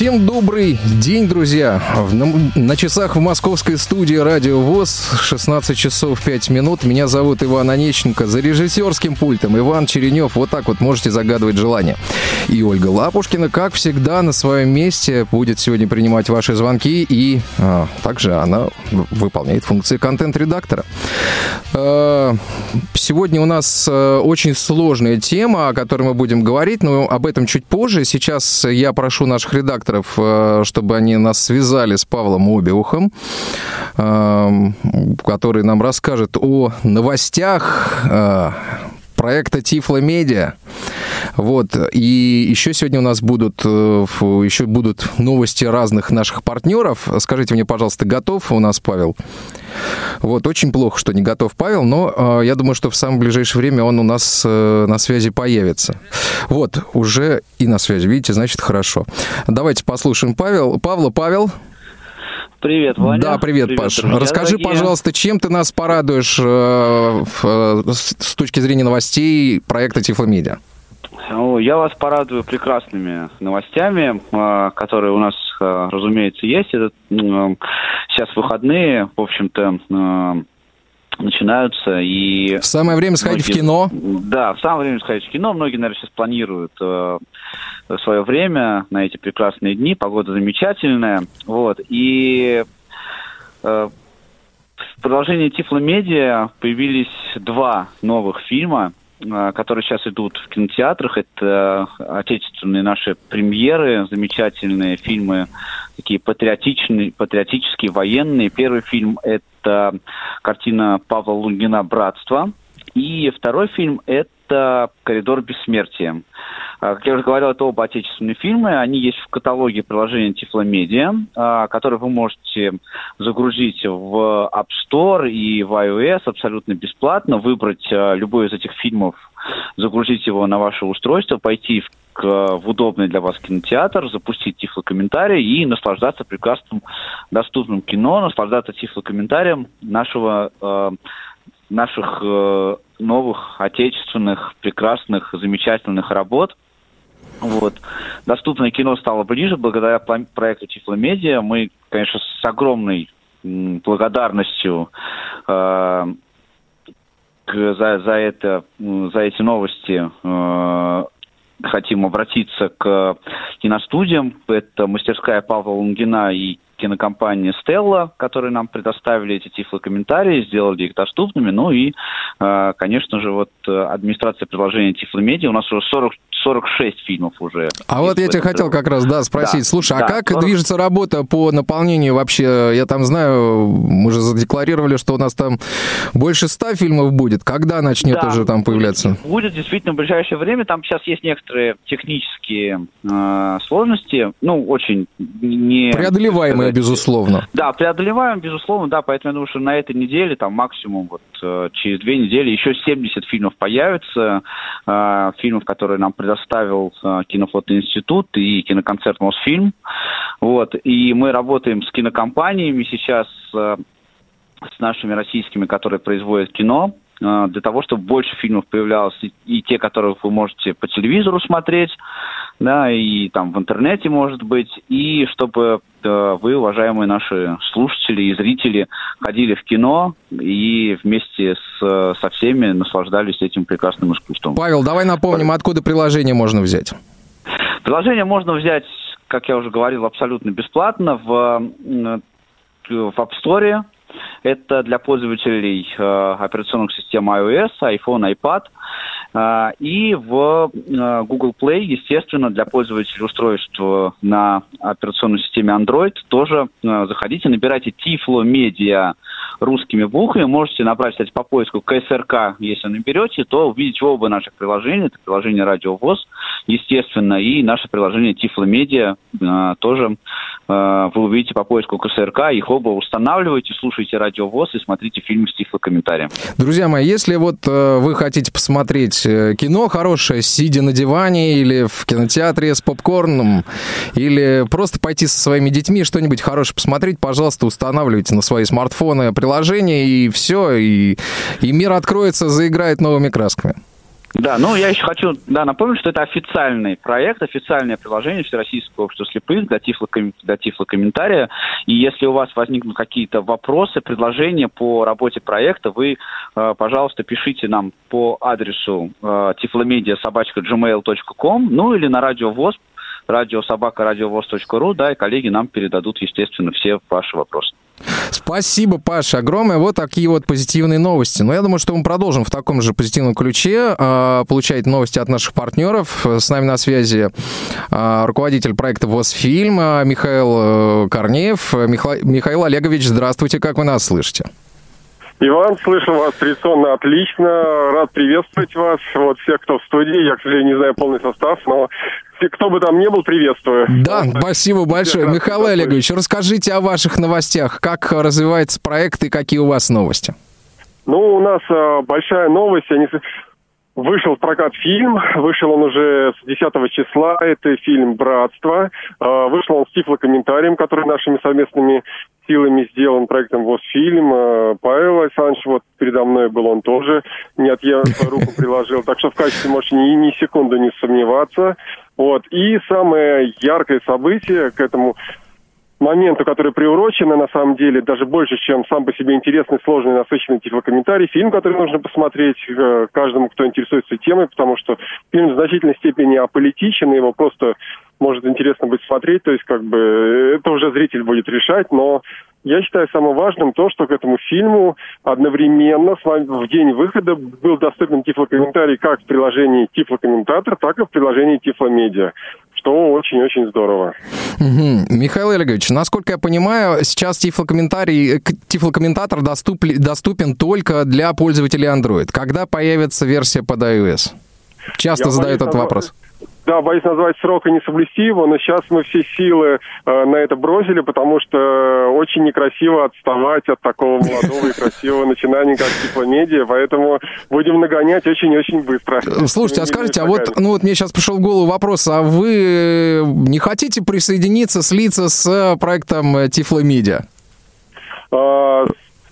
Всем добрый день, друзья. На, на часах в московской студии Радио ВОЗ 16 часов 5 минут. Меня зовут Иван Онеченко. За режиссерским пультом Иван Черенев. Вот так вот можете загадывать желание. И Ольга Лапушкина, как всегда, на своем месте будет сегодня принимать ваши звонки. И а, также она выполняет функции контент-редактора. А, сегодня у нас а, очень сложная тема, о которой мы будем говорить, но об этом чуть позже. Сейчас я прошу наших редакторов редакторов, э, чтобы они нас связали с Павлом Обиухом, э, который нам расскажет о новостях э, проекта Тифло Медиа. Вот. И еще сегодня у нас будут, еще будут новости разных наших партнеров. Скажите мне, пожалуйста, готов у нас Павел? Вот, очень плохо, что не готов Павел, но э, я думаю, что в самое ближайшее время он у нас э, на связи появится. Вот, уже и на связи, видите, значит, хорошо. Давайте послушаем Павел. Павла, Павел. Привет, Ваня. Да, привет, привет Паш. Друзья Расскажи, дорогие. пожалуйста, чем ты нас порадуешь э, э, с точки зрения новостей проекта Тифломедиа? Я вас порадую прекрасными новостями, э, которые у нас, э, разумеется, есть. Это сейчас выходные, в общем-то, начинаются и... Самое время сходить многие, в кино? Да, в самое время сходить в кино. Многие, наверное, сейчас планируют э, свое время на эти прекрасные дни. Погода замечательная. Вот. И э, в продолжении Тифломедиа появились два новых фильма. Э, которые сейчас идут в кинотеатрах. Это отечественные наши премьеры, замечательные фильмы, такие патриотичные, патриотические, военные. Первый фильм – это картина Павла Лунгина «Братство». И второй фильм – это «Коридор бессмертия». А, как я уже говорил, это оба отечественные фильмы. Они есть в каталоге приложения Тифломедиа, а, который вы можете загрузить в App Store и в iOS абсолютно бесплатно, выбрать а, любой из этих фильмов, загрузить его на ваше устройство, пойти в в удобный для вас кинотеатр, запустить тифлокомментарий и наслаждаться прекрасным доступным кино, наслаждаться тифлокомментарием нашего э, наших новых отечественных прекрасных замечательных работ. Вот. Доступное кино стало ближе благодаря проекту Тифломедиа. Мы, конечно, с огромной благодарностью э, за, за, это, за эти новости э, хотим обратиться к киностудиям. Это мастерская Павла Лунгина и кинокомпания «Стелла», которые нам предоставили эти тифлокомментарии, сделали их доступными. Ну и, э, конечно же, вот э, администрация приложения Тифломедиа, у нас уже 40 46 фильмов уже. А вот я тебя хотел как раз, да, спросить. Да, Слушай, а да, а как 40... движется работа по наполнению вообще? Я там знаю, мы же задекларировали, что у нас там больше 100 фильмов будет. Когда начнет да, уже там появляться? Будет, будет действительно в ближайшее время. Там сейчас есть некоторые технические э, сложности. Ну, очень не... Преодолеваемые, сказать, безусловно. Да, преодолеваемые, безусловно, да. Поэтому я думаю, что на этой неделе, там максимум вот э, через две недели еще 70 фильмов появится. Э, фильмов, которые нам предоставил э, Кинофотоинститут и киноконцерт «Мосфильм». Вот. И мы работаем с кинокомпаниями сейчас, э, с нашими российскими, которые производят кино, для того, чтобы больше фильмов появлялось, и, и те, которые вы можете по телевизору смотреть, да, и там в интернете, может быть, и чтобы э, вы, уважаемые наши слушатели и зрители, ходили в кино и вместе с, со всеми наслаждались этим прекрасным искусством. Павел, давай напомним, откуда приложение можно взять. Приложение можно взять, как я уже говорил, абсолютно бесплатно в, в App Store. Это для пользователей э, операционных систем iOS, iPhone, iPad – и в а, Google Play, естественно, для пользователей устройств на операционной системе Android тоже а, заходите, набирайте Tiflo Media русскими буквами. Можете набрать, кстати, по поиску КСРК, если наберете, то увидите оба наших приложения. Это приложение Радио ВОЗ, естественно, и наше приложение Медиа э, тоже вы увидите по поиску КСРК. Их оба устанавливайте, слушайте Радио ВОЗ и смотрите фильм с тифлокомментарием. Друзья мои, если вот э, вы хотите посмотреть э, кино хорошее, сидя на диване или в кинотеатре с попкорном, или просто пойти со своими детьми что-нибудь хорошее посмотреть, пожалуйста, устанавливайте на свои смартфоны приложение, и все, и, и мир откроется, заиграет новыми красками. Да, ну я еще хочу да, напомнить, что это официальный проект, официальное приложение Всероссийского общества слепых для, тифлоком, для тифлокомментария. И если у вас возникнут какие-то вопросы, предложения по работе проекта, вы, э, пожалуйста, пишите нам по адресу э, tiflomedia.gmail.com, ну или на радио ВОЗ радиособака радиовоз.ру, да, и коллеги нам передадут, естественно, все ваши вопросы. Спасибо, Паша, огромное. Вот такие вот позитивные новости. Но я думаю, что мы продолжим в таком же позитивном ключе э, получать новости от наших партнеров. С нами на связи э, руководитель проекта ВОЗ-фильм э, Михаил Корнеев. Миха... Михаил Олегович, здравствуйте, как вы нас слышите? Иван, слышу вас традиционно отлично. Рад приветствовать вас. Вот всех, кто в студии. Я, к сожалению, не знаю полный состав, но кто бы там ни был, приветствую. Да, спасибо большое. Михаил Олегович, расскажите о ваших новостях. Как развивается проект и какие у вас новости? Ну, у нас э, большая новость. Я не, Вышел в прокат фильм, вышел он уже с 10 числа, это фильм «Братство». А, вышел он с тифлокомментарием, который нашими совместными силами сделан проектом «Восфильм». А, Павел Александрович, вот передо мной был он тоже, нет, я руку приложил, так что в качестве можете ни, ни секунды не сомневаться. Вот. И самое яркое событие к этому моменту, который приурочены, на самом деле, даже больше, чем сам по себе интересный, сложный, насыщенный тифлокомментарий. Фильм, который нужно посмотреть э, каждому, кто интересуется темой, потому что фильм в значительной степени аполитичен, его просто может интересно быть смотреть, то есть как бы э, это уже зритель будет решать, но я считаю самым важным то, что к этому фильму одновременно с вами в день выхода был доступен тифлокомментарий как в приложении Тифлокомментатор, так и в приложении Тифломедиа что очень-очень здорово. Угу. Михаил Олегович, насколько я понимаю, сейчас тифлокомментарий, э, тифлокомментатор доступ, доступен только для пользователей Android. Когда появится версия под iOS? Часто я задают этот вопрос. Да, боюсь назвать срок и не соблюсти его, но сейчас мы все силы э, на это бросили, потому что очень некрасиво отставать от такого молодого и красивого начинания, как типа поэтому будем нагонять очень-очень быстро. Слушайте, а скажите, а вот, ну вот мне сейчас пришел в голову вопрос, а вы не хотите присоединиться, слиться с проектом Тифломедиа?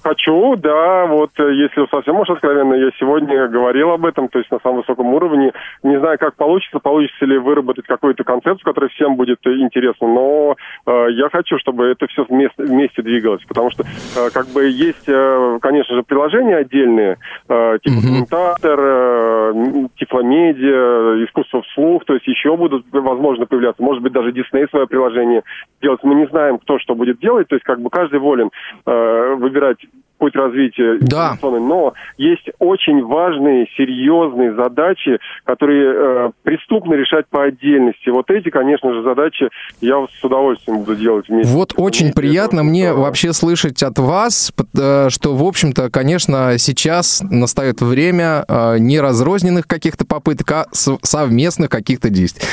Хочу, да, вот э, если совсем уж откровенно, я сегодня говорил об этом, то есть на самом высоком уровне. Не знаю, как получится, получится ли выработать какую-то концепцию, которая всем будет э, интересна, но э, я хочу, чтобы это все вместе, вместе двигалось, потому что э, как бы есть, э, конечно же, приложения отдельные, э, типа комментатор, э, тифломедиа, искусство вслух, то есть еще будут, возможно, появляться, может быть, даже Дисней свое приложение делать. Мы не знаем, кто что будет делать, то есть как бы каждый волен э, выбирать путь развития да. но есть очень важные, серьезные задачи, которые э, преступно решать по отдельности. Вот эти, конечно же, задачи я с удовольствием буду делать вместе. Вот очень вместе. приятно мне здорово. вообще слышать от вас, э, что, в общем-то, конечно, сейчас настает время э, не разрозненных каких-то попыток, а совместных каких-то действий.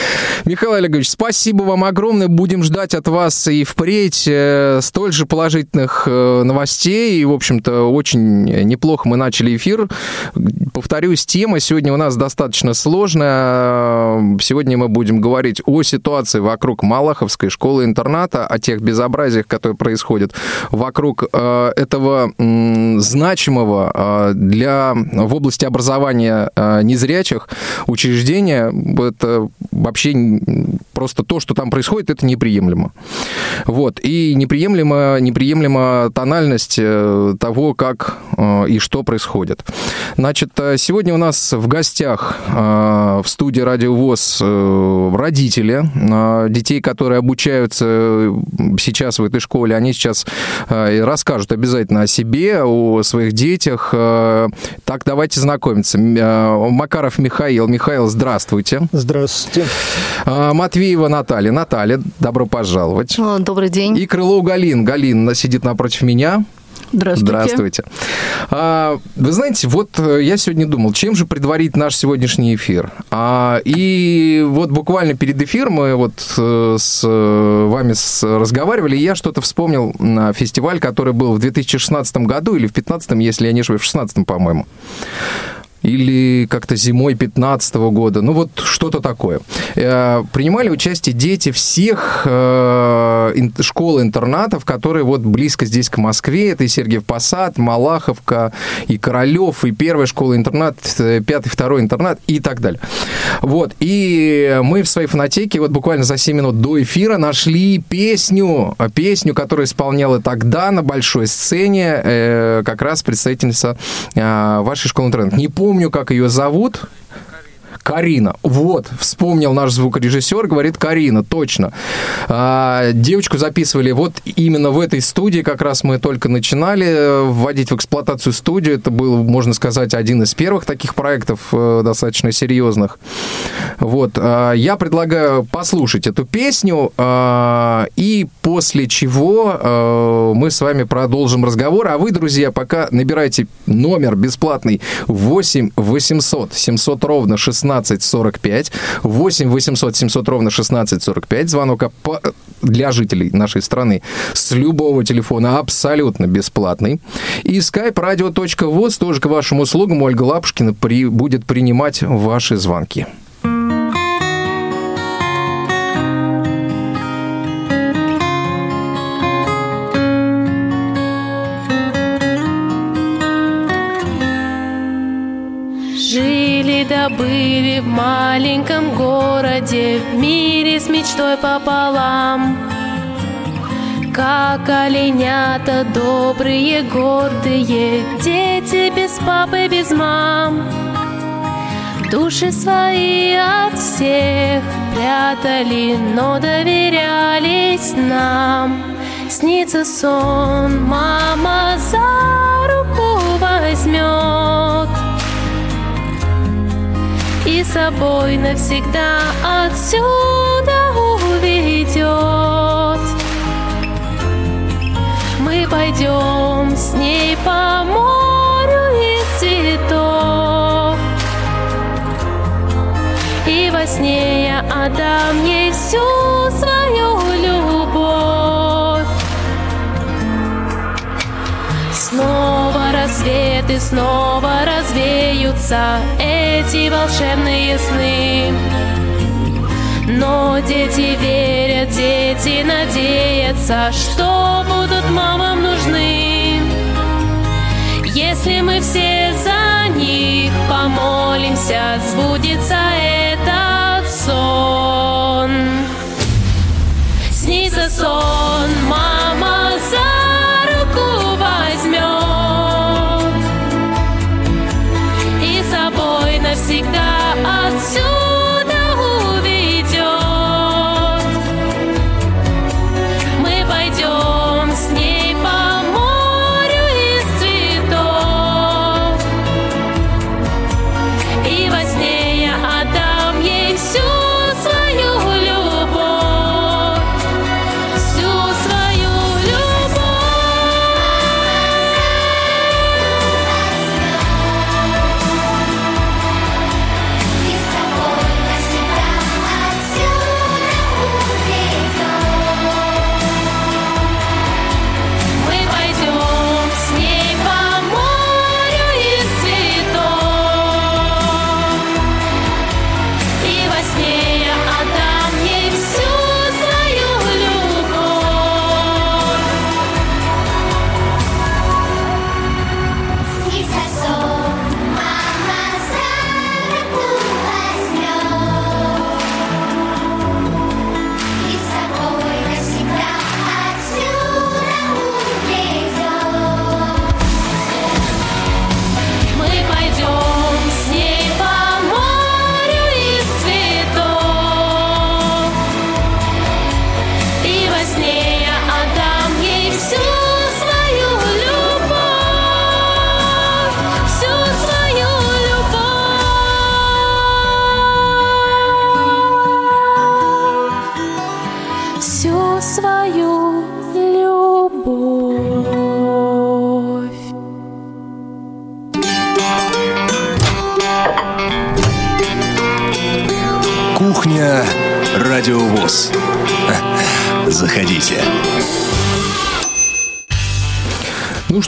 Михаил Олегович, спасибо вам огромное. Будем ждать от вас и впредь э, столь же положительных новостей. И, в общем общем-то, очень неплохо мы начали эфир. Повторюсь, тема сегодня у нас достаточно сложная. Сегодня мы будем говорить о ситуации вокруг Малаховской школы-интерната, о тех безобразиях, которые происходят вокруг э, этого значимого э, для в области образования э, незрячих учреждения. Это вообще просто то, что там происходит, это неприемлемо. Вот. И неприемлемо, неприемлема тональность э, того, как э, и что происходит. Значит, э, сегодня у нас в гостях в студии Радио ВОЗ родители детей, которые обучаются сейчас в этой школе. Они сейчас расскажут обязательно о себе, о своих детях. Так, давайте знакомиться. Макаров Михаил. Михаил, здравствуйте. Здравствуйте. Матвеева Наталья. Наталья, добро пожаловать. Добрый день. И Крылов Галин. Галин сидит напротив меня. Здравствуйте. Здравствуйте. А, вы знаете, вот э, я сегодня думал, чем же предварить наш сегодняшний эфир. А, и вот буквально перед эфиром мы вот э, с э, вами с, разговаривали, и я что-то вспомнил на фестиваль, который был в 2016 году или в 2015, если я не ошибаюсь, в 2016, по-моему или как-то зимой 15 года, ну вот что-то такое. Э, принимали участие дети всех э, школ-интернатов, которые вот близко здесь к Москве. Это и Сергиев Посад, Малаховка, и Королев, и первая школа-интернат, э, пятый, второй интернат и так далее. Вот. И мы в своей фонотеке вот буквально за 7 минут до эфира нашли песню, песню, которую исполняла тогда на большой сцене как раз представительница вашей школы-интернат. Не помню, помню, как ее зовут. Карина. Вот, вспомнил наш звукорежиссер, говорит Карина, точно. А, девочку записывали вот именно в этой студии, как раз мы только начинали э, вводить в эксплуатацию студию. Это был, можно сказать, один из первых таких проектов э, достаточно серьезных. Вот, а, я предлагаю послушать эту песню, а, и после чего а, мы с вами продолжим разговор. А вы, друзья, пока набирайте номер бесплатный 8 800 700 ровно 16 1645, 8 800 700 ровно 1645, звонок для жителей нашей страны с любого телефона абсолютно бесплатный. И skype radio.voz тоже к вашим услугам. Ольга Лапушкина при, будет принимать ваши звонки. Были в маленьком городе, в мире с мечтой пополам. Как оленята добрые, гордые, дети без папы, без мам. Души свои от всех прятали, но доверялись нам. Снится сон, мама за руку возьмет и собой навсегда отсюда уведет. Мы пойдем с ней по морю из цветов, и во сне я отдам ей всю свою любовь. Снова рассвет и снова развеются эти волшебные сны. Но дети верят, дети надеются, что будут мамам нужны. Если мы все за них помолимся, сбудется этот сон.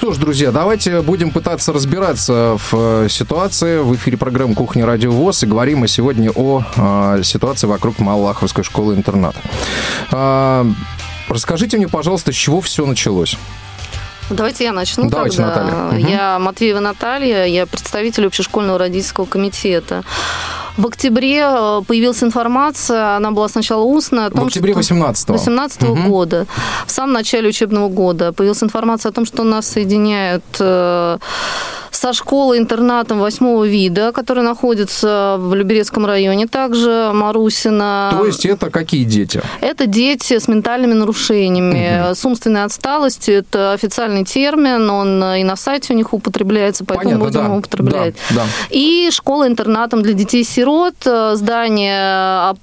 Что ж, друзья, давайте будем пытаться разбираться в э, ситуации. В эфире программы «Кухня Радио ВОЗ» и говорим мы сегодня о э, ситуации вокруг Малаховской школы-интерната. Э, расскажите мне, пожалуйста, с чего все началось? Давайте я начну. Давайте, тогда. Наталья. Я Матвеева Наталья, я представитель общешкольного родительского комитета. В октябре э, появилась информация, она была сначала устная. О том, в октябре 18 18 -го Мгм. года, в самом начале учебного года, появилась информация о том, что нас соединяют э, со школой-интернатом восьмого вида, который находится в Люберецком районе, также Марусина. То есть это какие дети? Это дети с ментальными нарушениями, с умственной отсталостью. Это официальный термин, он и на сайте у них употребляется, поэтому Понятно, будем да. употреблять. Да, да. И школа-интернатом для детей-сирот. Э, Здание а,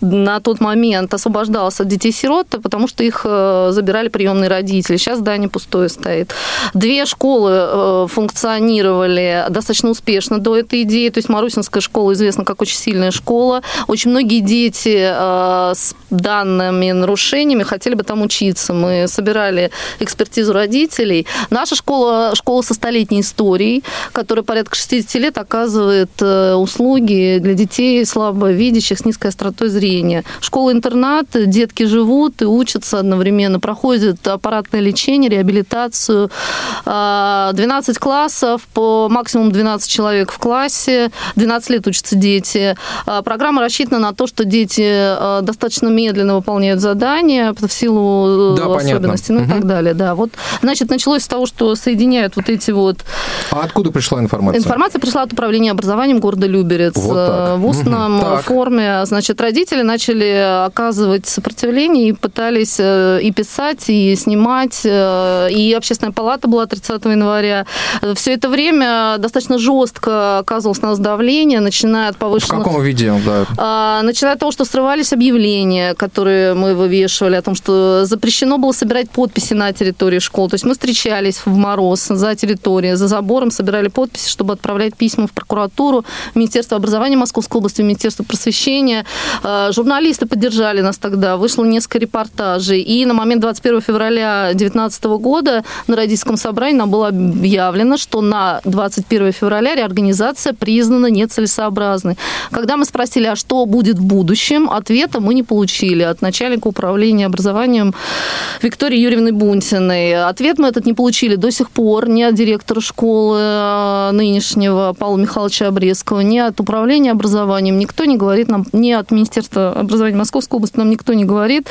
на тот момент освобождалось от детей-сирот, потому что их э, забирали приемные родители. Сейчас здание пустое стоит. Две школы э, функционировали достаточно успешно до этой идеи. То есть Марусинская школа известна как очень сильная школа. Очень многие дети с данными нарушениями хотели бы там учиться. Мы собирали экспертизу родителей. Наша школа, школа со столетней историей, которая порядка 60 лет оказывает э, для детей слабовидящих с низкой остротой зрения. Школа-интернат, детки живут и учатся одновременно, проходят аппаратное лечение, реабилитацию. А, 12 классов, по максимум 12 человек в классе, 12 лет учатся дети. А, Программа рассчитана на то, что дети э, достаточно медленно выполняют задания в силу э, Да, понятно. особенностей, ну и Мгм. так далее. Да. Вот, значит, началось с того, что соединяют вот эти вот А откуда пришла информация? Информация пришла от управления образованием города Люберец Вот так. э, в устном. Так. форме. Значит, родители начали оказывать сопротивление и пытались э, и писать, и снимать. э, И общественная палата была 30 января. Все это время достаточно жестко оказывалось на нас давление, начиная от В повышенных... каком виде? Да. А, Начиная от того, что срывались объявления, которые мы вывешивали, о том, что запрещено было собирать подписи на территории школ. То есть мы встречались в мороз за территорией, за забором, собирали подписи, чтобы отправлять письма в прокуратуру, в Министерство образования Московской области, в просвещения. А, Журналисты поддержали нас тогда, вышло несколько репортажей. И на момент 21 февраля 2019 года на родительском собрании нам было объявлено, что на 21 февраля реорганизация признана нецелесообразной. Когда мы спросили, а что будет в будущем, ответа мы не получили от начальника управления образованием Виктории Юрьевны Бунтиной. Ответ мы этот не получили до сих пор ни от директора школы э, нынешнего Павла Михайловича Обрезкова, ни от управления образованием. Никто не говорит нам, ни от Министерства образования Московской области нам никто не говорит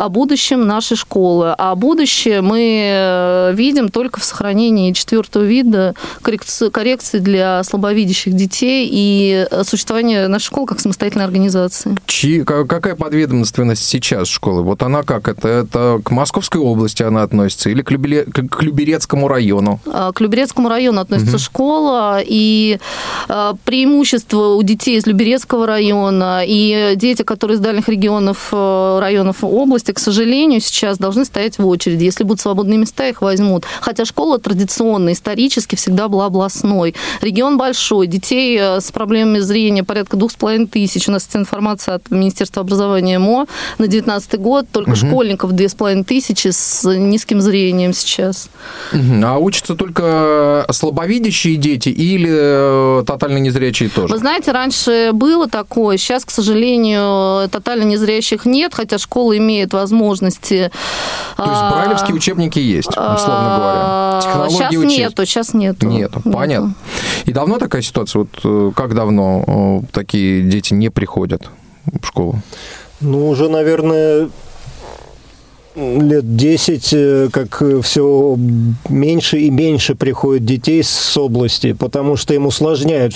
о будущем нашей школы. А будущее мы э, видим только в сохранении четвертого вида коррекции, для слабовидящих детей и э, существования нашей школы как самостоятельной организации. Чьи- ка- какая подведомственность сейчас школы? Вот она как? Это, это к Московской области она относится или к, Любеле- к- Люберецкому району? А, К Люберецкому району относится школа, и преимущество у детей из Люберецкого района и дети, которые из дальних регионов, э, районов области, к сожалению, сейчас должны стоять в очереди. Если будут свободные места, их возьмут. Хотя школа традиционно, исторически всегда была областной. Регион большой, детей э, с проблемами зрения порядка двух с половиной тысяч. У нас есть информация от Министерства образования МО на 2019 год. Только школьников две с половиной тысячи с низким зрением сейчас. А учатся только слабовидящие дети или э, тотально незрячие тоже? Вы знаете, раньше было такое, сейчас, к сожалению, тотально незрящих нет, хотя школа имеет возможности. То есть брайлевские учебники есть, условно говоря. Технологии Сейчас учесть. нету, сейчас нету. Нету, понятно. И давно такая ситуация? Вот э, как давно э, такие дети не приходят в школу? Ну, уже, наверное, лет 10, э, как все меньше и меньше приходит детей с области, потому что им усложняют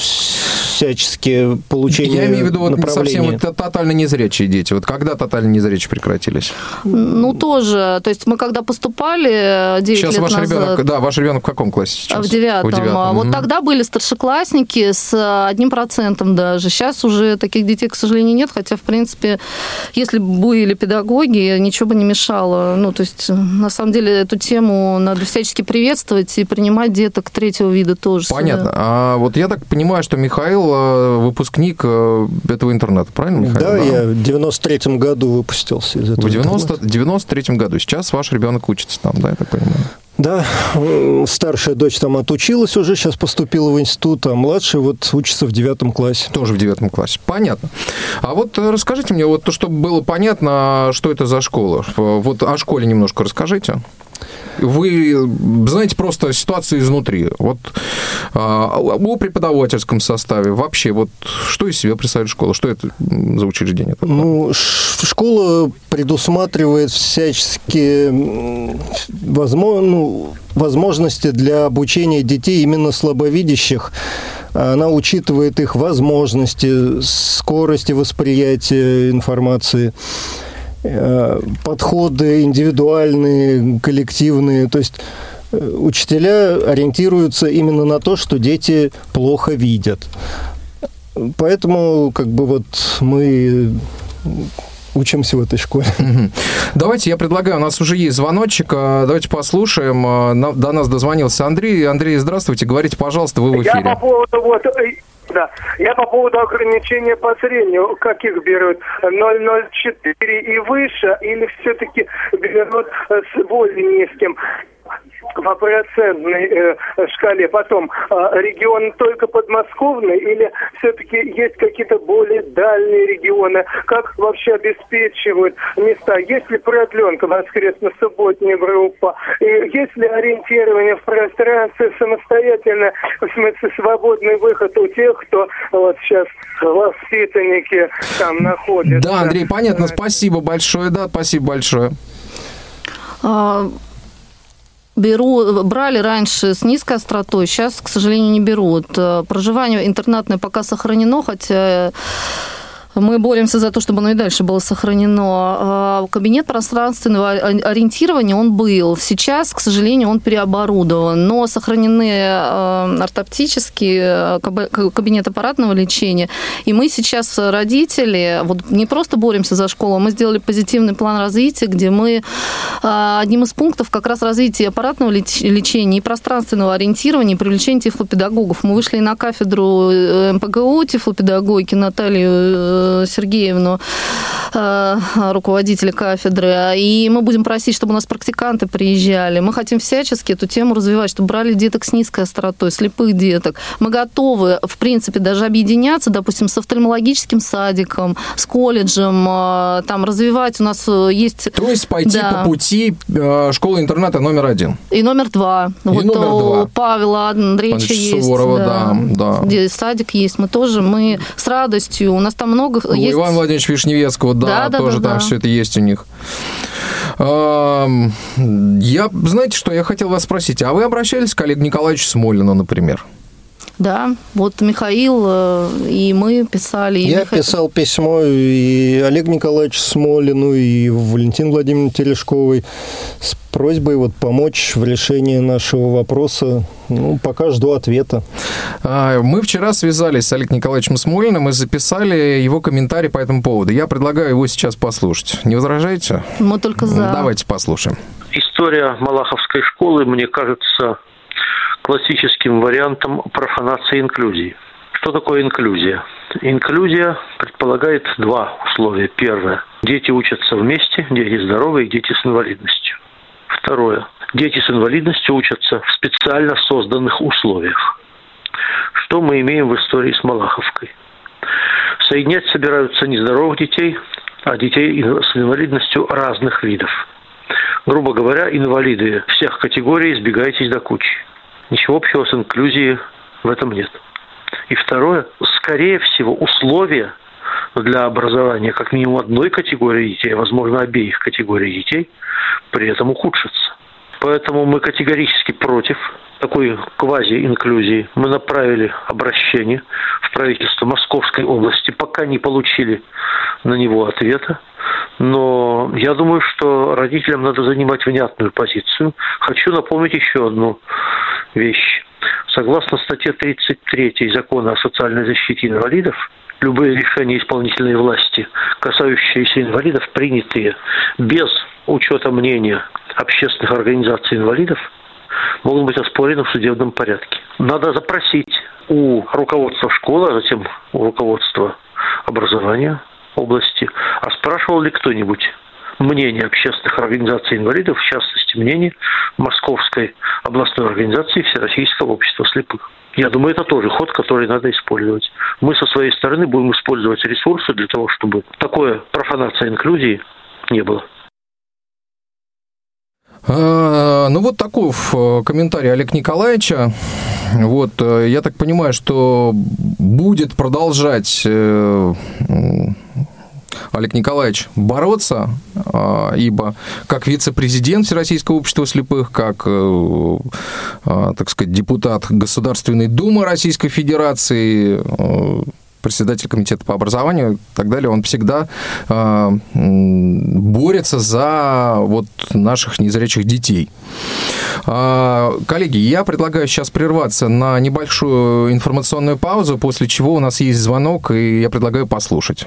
всячески получение Я имею в виду вот совсем вот тотально незрячие дети. Вот когда тотально незрячие прекратились? Ну, тоже. То есть мы когда поступали 9 Сейчас лет ваш назад... ребенок, да, ваш ребенок в каком классе сейчас? В девятом. А Вот мгм. тогда были старшеклассники с одним процентом даже. Сейчас уже таких детей, к сожалению, нет. Хотя, в принципе, если бы были педагоги, ничего бы не мешало стало. Ну, то есть, на самом деле, эту тему надо всячески приветствовать и принимать деток третьего вида тоже. Понятно. Сюда. А вот я так понимаю, что Михаил э, выпускник э, этого интернета, правильно, Михаил? Да, да? я в 93-м году выпустился из этого В 90, 93-м году. Сейчас ваш ребенок учится там, да, я так понимаю? Да, старшая дочь там отучилась уже, сейчас поступила в институт, а младшая вот учится в девятом классе. Тоже в девятом классе. Понятно. А вот э, расскажите мне, вот то, чтобы было понятно, что это за школа. Вот о школе немножко расскажите вы знаете просто ситуацию изнутри. Вот а, о преподавательском составе вообще, вот что из себя представляет школа? Что это за учреждение? Ну, школа предусматривает всяческие возможно, ну, возможности для обучения детей именно слабовидящих. Она учитывает их возможности, скорости восприятия информации. Э, подходы индивидуальные, коллективные. То есть э, учителя ориентируются именно на то, что дети плохо видят. Поэтому как бы вот мы учимся в этой школе. Давайте, я предлагаю, у нас уже есть звоночек, а, давайте послушаем. До нас дозвонился Андрей. Андрей, здравствуйте, говорите, пожалуйста, вы в эфире. Я по поводу вот да. Я по поводу ограничения по зрению, как их берут? 0,04 и выше, или все-таки берут с более низким? По процентной э, шкале. Потом, э, регион только подмосковный или все-таки есть какие-то более дальние регионы? Как вообще обеспечивают места? Есть ли продленка воскресно-субботняя группа? И есть ли ориентирование в пространстве самостоятельно, в смысле свободный выход у тех, кто вот сейчас воспитанники там находятся? Да, Андрей, понятно. Спасибо большое. Да, спасибо большое. Беру, брали раньше с низкой остротой, сейчас, к сожалению, не берут. Э, проживание интернатное пока сохранено, хотя мы боремся за то, чтобы оно и дальше было сохранено. А, кабинет пространственного ориентирования, он был. Сейчас, к сожалению, он переоборудован, но сохранены а, ортоптические кабинет аппаратного лечения. И мы сейчас, родители, вот не просто боремся за школу, мы сделали позитивный план развития, где мы а, одним из пунктов как раз развития аппаратного лечения и пространственного ориентирования и привлечения тифлопедагогов. Мы вышли на кафедру э, МПГУ тифлопедагогики Наталью э, Сергеевну, э, руководителя кафедры, и мы будем просить, чтобы у нас практиканты приезжали. Мы хотим всячески эту тему развивать, чтобы брали деток с низкой остротой, слепых деток. Мы готовы, в принципе, даже объединяться, допустим, с офтальмологическим садиком, с колледжем, э, там развивать. У нас э, есть... То есть пойти да. по пути школы-интерната номер один. И номер два. И вот номер два. у Павла Андреевича есть. Суворова, да, да. Где садик есть. Мы тоже, мы с радостью. У нас там много много... У есть... Ивана Владимировича Вишневецкого, да, да тоже да, там да. все это есть у них. Я, знаете, что я хотел вас спросить, а вы обращались к Олегу Николаевичу Смолину, например? Да, вот Михаил э, и мы писали. И Я Миха... писал письмо и Олегу Николаевичу Смолину, и Валентин Владимировне Терешковой с просьбой вот помочь в решении нашего вопроса. Ну, пока жду ответа. А, мы вчера связались с Олегом Николаевичем Смолиным и записали его комментарий по этому поводу. Я предлагаю его сейчас послушать. Не возражаете? Мы только за. Давайте послушаем. История Малаховской школы, мне кажется, классическим вариантом профанации инклюзии. Что такое инклюзия? Инклюзия предполагает два условия. Первое. Дети учатся вместе, дети здоровые, дети с инвалидностью. Второе. Дети с инвалидностью учатся в специально созданных условиях. Что мы имеем в истории с Малаховкой? Соединять собираются нездоровых детей, а детей с инвалидностью разных видов. Грубо говоря, инвалиды всех категорий избегайтесь до кучи. Ничего общего с инклюзией в этом нет. И второе, скорее всего, условия для образования как минимум одной категории детей, а возможно обеих категорий детей, при этом ухудшатся. Поэтому мы категорически против такой квази-инклюзии. Мы направили обращение в правительство Московской области, пока не получили на него ответа. Но я думаю, что родителям надо занимать внятную позицию. Хочу напомнить еще одну вещь. Согласно статье 33 Закона о социальной защите инвалидов, любые решения исполнительной власти, касающиеся инвалидов, принятые без учета мнения общественных организаций инвалидов могут быть оспорены в судебном порядке. Надо запросить у руководства школы, а затем у руководства образования области, а спрашивал ли кто-нибудь мнение общественных организаций инвалидов, в частности, мнение Московской областной организации Всероссийского общества слепых. Я думаю, это тоже ход, который надо использовать. Мы со своей стороны будем использовать ресурсы для того, чтобы такое профанация инклюзии не было. А, ну вот таков э, комментарий Олег Николаевича. Вот, э, я так понимаю, что будет продолжать э, Олег Николаевич бороться, а, ибо как вице-президент Всероссийского общества слепых, как, а, так сказать, депутат Государственной Думы Российской Федерации, председатель комитета по образованию и так далее, он всегда э, борется за вот наших незрячих детей. Э, коллеги, я предлагаю сейчас прерваться на небольшую информационную паузу, после чего у нас есть звонок, и я предлагаю послушать.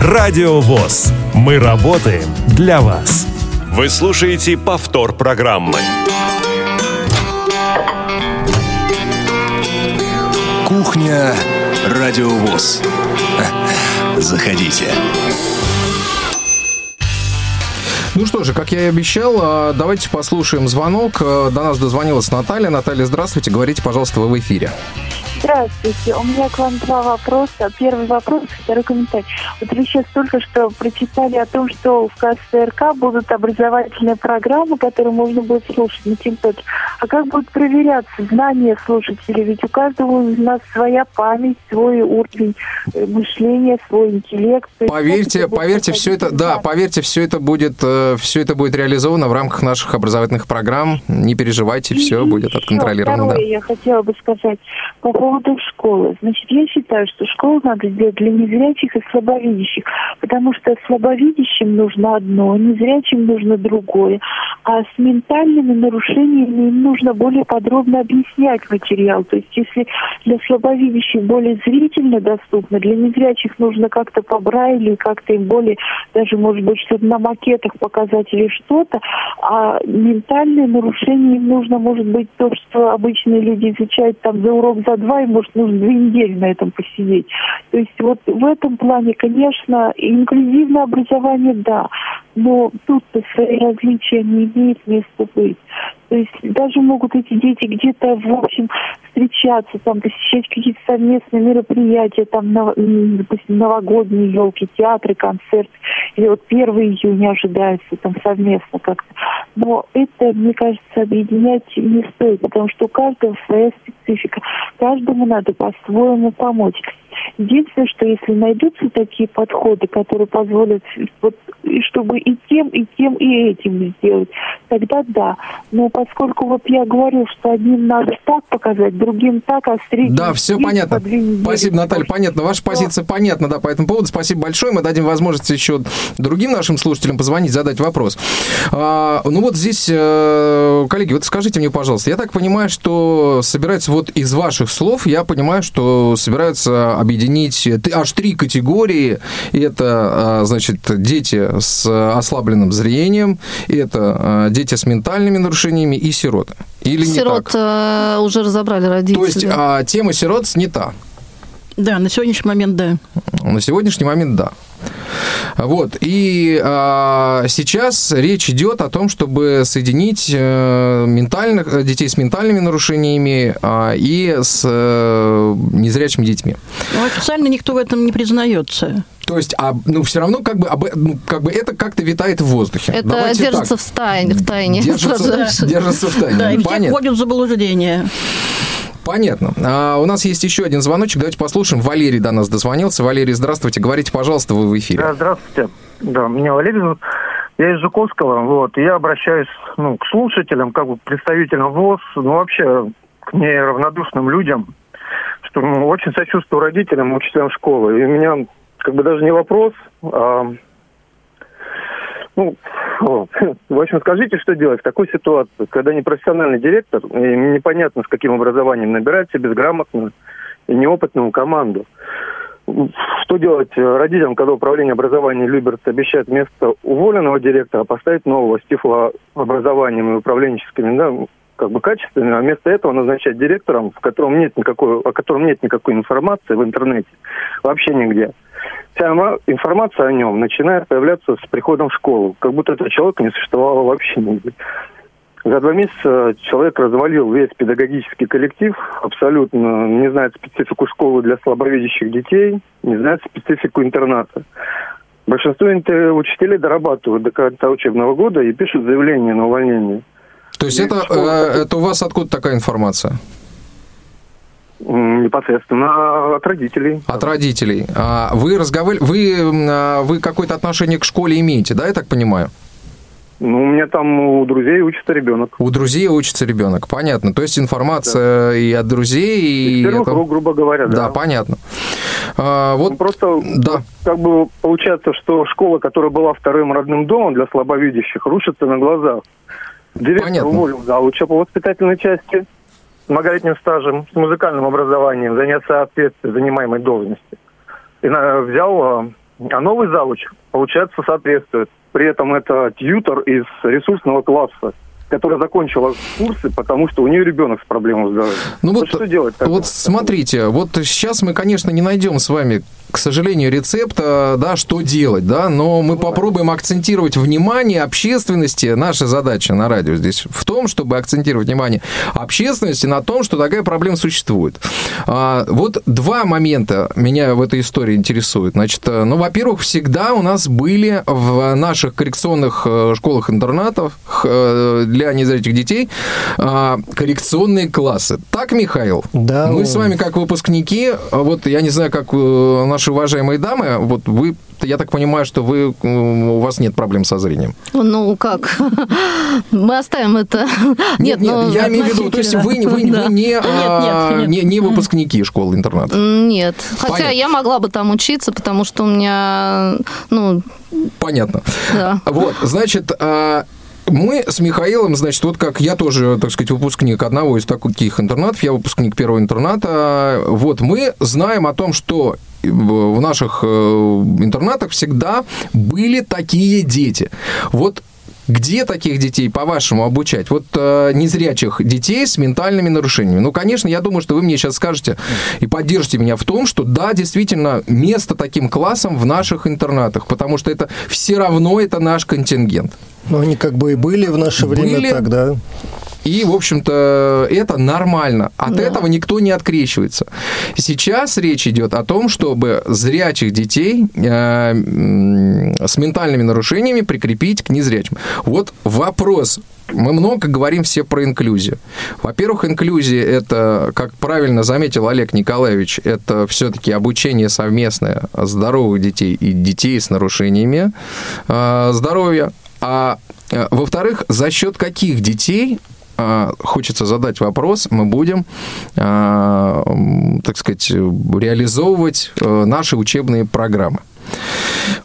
Радио ВОЗ. Мы работаем для вас. Вы слушаете повтор программы. Кухня Радиовоз. Заходите. Ну что же, как я и обещал, а, давайте послушаем звонок. А, до нас дозвонилась Наталья. Наталья, здравствуйте. Говорите, пожалуйста, вы в эфире. Здравствуйте. У меня к вам два вопроса. Первый вопрос, второй комментарий. Вот вы сейчас только что прочитали о том, что в КСРК будут образовательные программы, которые можно будет слушать на Тимпэд. А как будут проверяться знания слушателей? Ведь у каждого из нас своя память, свой уровень э, мышления, свой интеллект. Поверьте, поверьте, все это, да, поверьте, все это будет, э, все это будет реализовано в рамках наших образовательных программ. Не переживайте, все будет отконтролировано. Второе, да. я хотела бы сказать по поводу школы. Значит, я считаю, что школу надо сделать для незрячих и слабовидящих, потому что слабовидящим нужно одно, незрячим нужно другое, а с ментальными нарушениями им нужно более подробно объяснять материал. То есть, если для слабовидящих более зрительно доступно, для незрячих нужно как-то по Брайлю, как-то им более, даже, может быть, что-то на макетах показать или что-то, а ментальные нарушения им нужно, может быть, то, что обычные люди изучают там за урок, за два, и, может, нужно две недели на этом посидеть. То есть вот в этом плане, конечно, инклюзивное образование, да, но тут-то свои различия не имеет места быть. То есть даже могут эти дети где-то, в общем, встречаться, там, посещать какие-то совместные мероприятия, там, допустим, новогодние елки, театры, концерты. Или вот 1 июня ожидается там совместно как-то. Но это, мне кажется, объединять не стоит, потому что у каждого своя специфика. Каждому надо по-своему помочь. Единственное, что если найдутся такие подходы, которые позволят, вот, чтобы и тем, и тем, и этим сделать, тогда да. Но поскольку вот я говорю, что одним надо так показать, другим так, а средним... Да, все понятно. Спасибо, Наталья, понятно. Ваша да. позиция понятна, да, по этому поводу. Спасибо большое. Мы дадим возможность еще другим нашим слушателям позвонить, задать вопрос. А, ну вот здесь, э, коллеги, вот скажите мне, пожалуйста, я так понимаю, что собирается вот из ваших слов, я понимаю, что собираются объединить аж три категории. Это, а, значит, дети с ослабленным зрением, это а, дети с ментальными нарушениями и сироты. Или Сирот не так? Э, уже разобрали родители. То есть а, тема сирот снята? Да, на сегодняшний момент да. На сегодняшний момент да. Вот. И а, сейчас речь идет о том, чтобы соединить а, ментальных, детей с ментальными нарушениями а, и с а, незрячими детьми. Но ну, официально никто в этом не признается. То есть, а, ну, все равно как бы, об, ну, как бы это как-то витает в воздухе. Это Давайте держится так. в, тайне, в тайне. Держится, держится в тайне. Да, и все вводят в заблуждение. Понятно. А у нас есть еще один звоночек. Давайте послушаем. Валерий до нас дозвонился. Валерий, здравствуйте. Говорите, пожалуйста, вы в эфире. Да, здравствуйте. Да, меня Валерий зовут. Я из Жуковского, вот, я обращаюсь ну, к слушателям, как бы представителям ВОЗ, ну, вообще к неравнодушным людям, что ну, очень сочувствую родителям учителям школы. И у меня как бы даже не вопрос, а, ну, в общем, скажите, что делать в такой ситуации, когда непрофессиональный директор, и непонятно, с каким образованием набирает себе безграмотную и неопытную команду. Что делать родителям, когда управление образования Люберца обещает вместо уволенного директора поставить нового с тифлообразованием и управленческими да, как бы качествами, а вместо этого назначать директором, в котором нет никакой, о котором нет никакой информации в интернете, вообще нигде. Вся информация о нем начинает появляться с приходом в школу, как будто этого человека не существовало вообще нигде. За два месяца человек развалил весь педагогический коллектив, абсолютно не знает специфику школы для слабовидящих детей, не знает специфику интерната. Большинство учителей дорабатывают до конца учебного года и пишут заявление на увольнение. То есть это, э, это у вас откуда такая информация? Непосредственно от родителей. От родителей. А вы разговаривали, вы, а, вы какое-то отношение к школе имеете, да, я так понимаю? Ну, у меня там у друзей учится ребенок. У друзей учится ребенок, понятно. То есть информация да. и от друзей, и... Из первых это... рук, грубо говоря, да. Да, понятно. А, вот... Ну, просто, да. как бы получается, что школа, которая была вторым родным домом для слабовидящих, рушится на глазах. Директор понятно. уволил зауча по воспитательной части многолетним стажем, с музыкальным образованием, занять соответствие занимаемой должности. И на, взял, а, а новый завуч, получается, соответствует. При этом это тьютер из ресурсного класса которая закончила курсы, потому что у нее ребенок с проблемой здоровья. Ну вот, что делать? Вот смотрите, вот сейчас мы, конечно, не найдем с вами, к сожалению, рецепта, да, что делать, да, но мы попробуем акцентировать внимание общественности. Наша задача на радио здесь в том, чтобы акцентировать внимание общественности на том, что такая проблема существует. А, вот два момента меня в этой истории интересуют. Значит, ну, во-первых, всегда у нас были в наших коррекционных э, школах-интернатах э, для незрячих детей а, коррекционные классы. Так, Михаил? Да. Мы с вами как выпускники, а вот я не знаю, как э, наши уважаемые дамы, вот вы я так понимаю, что вы, у вас нет проблем со зрением. Ну, как? Мы оставим это. Нет, нет, ну, я имею в виду, то есть вы, вы, вы да. не, а, не, не выпускники школы-интерната? Нет. Хотя Понятно. я могла бы там учиться, потому что у меня, ну... Понятно. Да. Вот, значит, а, мы с Михаилом, значит, вот как я тоже, так сказать, выпускник одного из таких интернатов, я выпускник первого интерната, вот мы знаем о том, что в наших э, интернатах всегда были такие дети. Вот где таких детей, по-вашему, обучать? Вот э, незрячих детей с ментальными нарушениями. Ну, конечно, я думаю, что вы мне сейчас скажете и поддержите меня в том, что да, действительно, место таким классам в наших интернатах, потому что это все равно это наш контингент. Ну, они как бы и были в наше были, время тогда. И, в общем-то, это нормально. От да. этого никто не открещивается. Сейчас речь идет о том, чтобы зрячих детей э, с ментальными нарушениями прикрепить к незрячим. Вот вопрос. Мы много говорим все про инклюзию. Во-первых, инклюзия – это, как правильно заметил Олег Николаевич, это все-таки обучение совместное здоровых детей и детей с нарушениями э, здоровья. А э, во-вторых, за счет каких детей а, хочется задать вопрос, мы будем, а, так сказать, реализовывать э, наши учебные программы.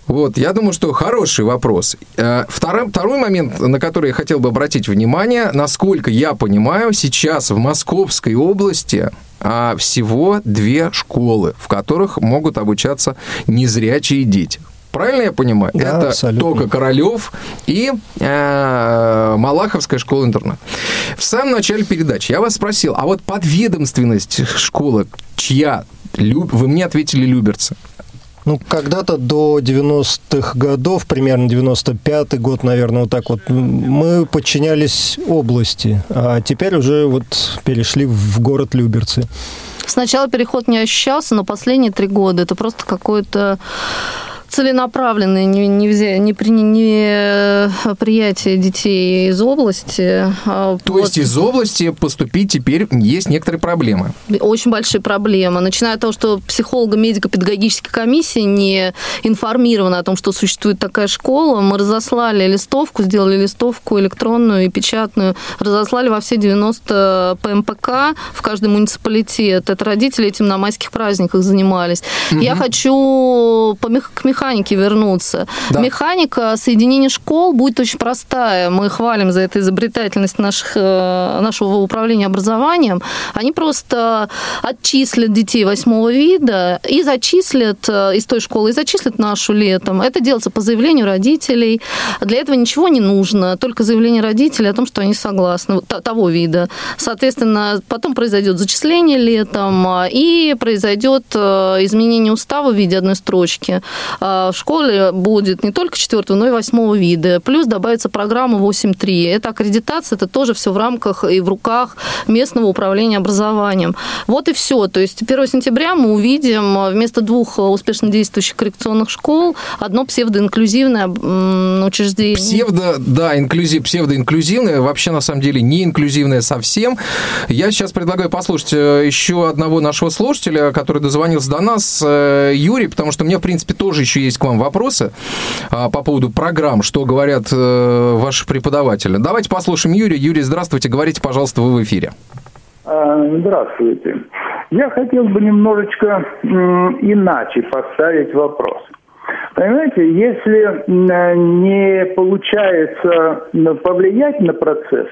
Вот, я думаю, что хороший вопрос. Э, второй, второй момент, на который я хотел бы обратить внимание, насколько я понимаю, сейчас в Московской области а, всего две школы, в которых могут обучаться незрячие дети. Правильно я понимаю? Да, Это абсолютно. только Королев и э, Малаховская школа-интернат. В самом начале передачи я вас спросил, а вот подведомственность школы чья? Люб... Вы мне ответили Люберцы. Ну, когда-то до 90-х годов, примерно 95-й год, наверное, вот так вот, мы подчинялись области, а теперь уже вот перешли в город Люберцы. Сначала переход не ощущался, но последние три года это просто какое-то целенаправленное не, не, взя- не, при- не приятие детей из области. А, То вот. есть из области поступить теперь есть некоторые проблемы. Очень большие проблемы. Начиная от того, что психолого-медико-педагогическая комиссия не информирована о том, что существует такая школа. Мы разослали листовку, сделали листовку электронную и печатную, разослали во все 90 ПМПК в каждый муниципалитет. Это родители этим на майских праздниках занимались. Я хочу по мех- к механике вернуться. Да. Механика соединения школ будет очень простая. Мы хвалим за это изобретательность наших, э, нашего управления образованием. Они просто отчислят детей восьмого вида и зачислят э, из той школы, и зачислят нашу летом. Это делается по заявлению родителей. Для этого ничего не нужно, только заявление родителей о том, что они согласны того вида. Соответственно, потом произойдет зачисление летом, а, и произойдет э, изменение устава в виде одной строчки. А В школе будет не только четвертого, но и восьмого вида. Плюс добавится программа 8.3. Это аккредитация, это тоже все в рамках и в руках местного управления образованием. Вот и все. То есть 1 сентября мы увидим вместо двух успешно действующих коррекционных школ одно псевдоинклюзивное учреждение. Псевдо, да, инклюзив, псевдоинклюзивное, вообще на самом деле не инклюзивное совсем. Я сейчас предлагаю послушать э, еще одного нашего слушателя, который дозвонился до нас, э, Юрий, потому что меня, в принципе, тоже еще есть к вам вопросы а, по поводу программ, что говорят э, ваши преподаватели. Давайте послушаем Юрия. Юрий, здравствуйте, говорите, пожалуйста, вы в эфире. А, Здравствуйте. Я хотел бы немножечко иначе поставить вопрос. Понимаете, если не получается повлиять на процесс,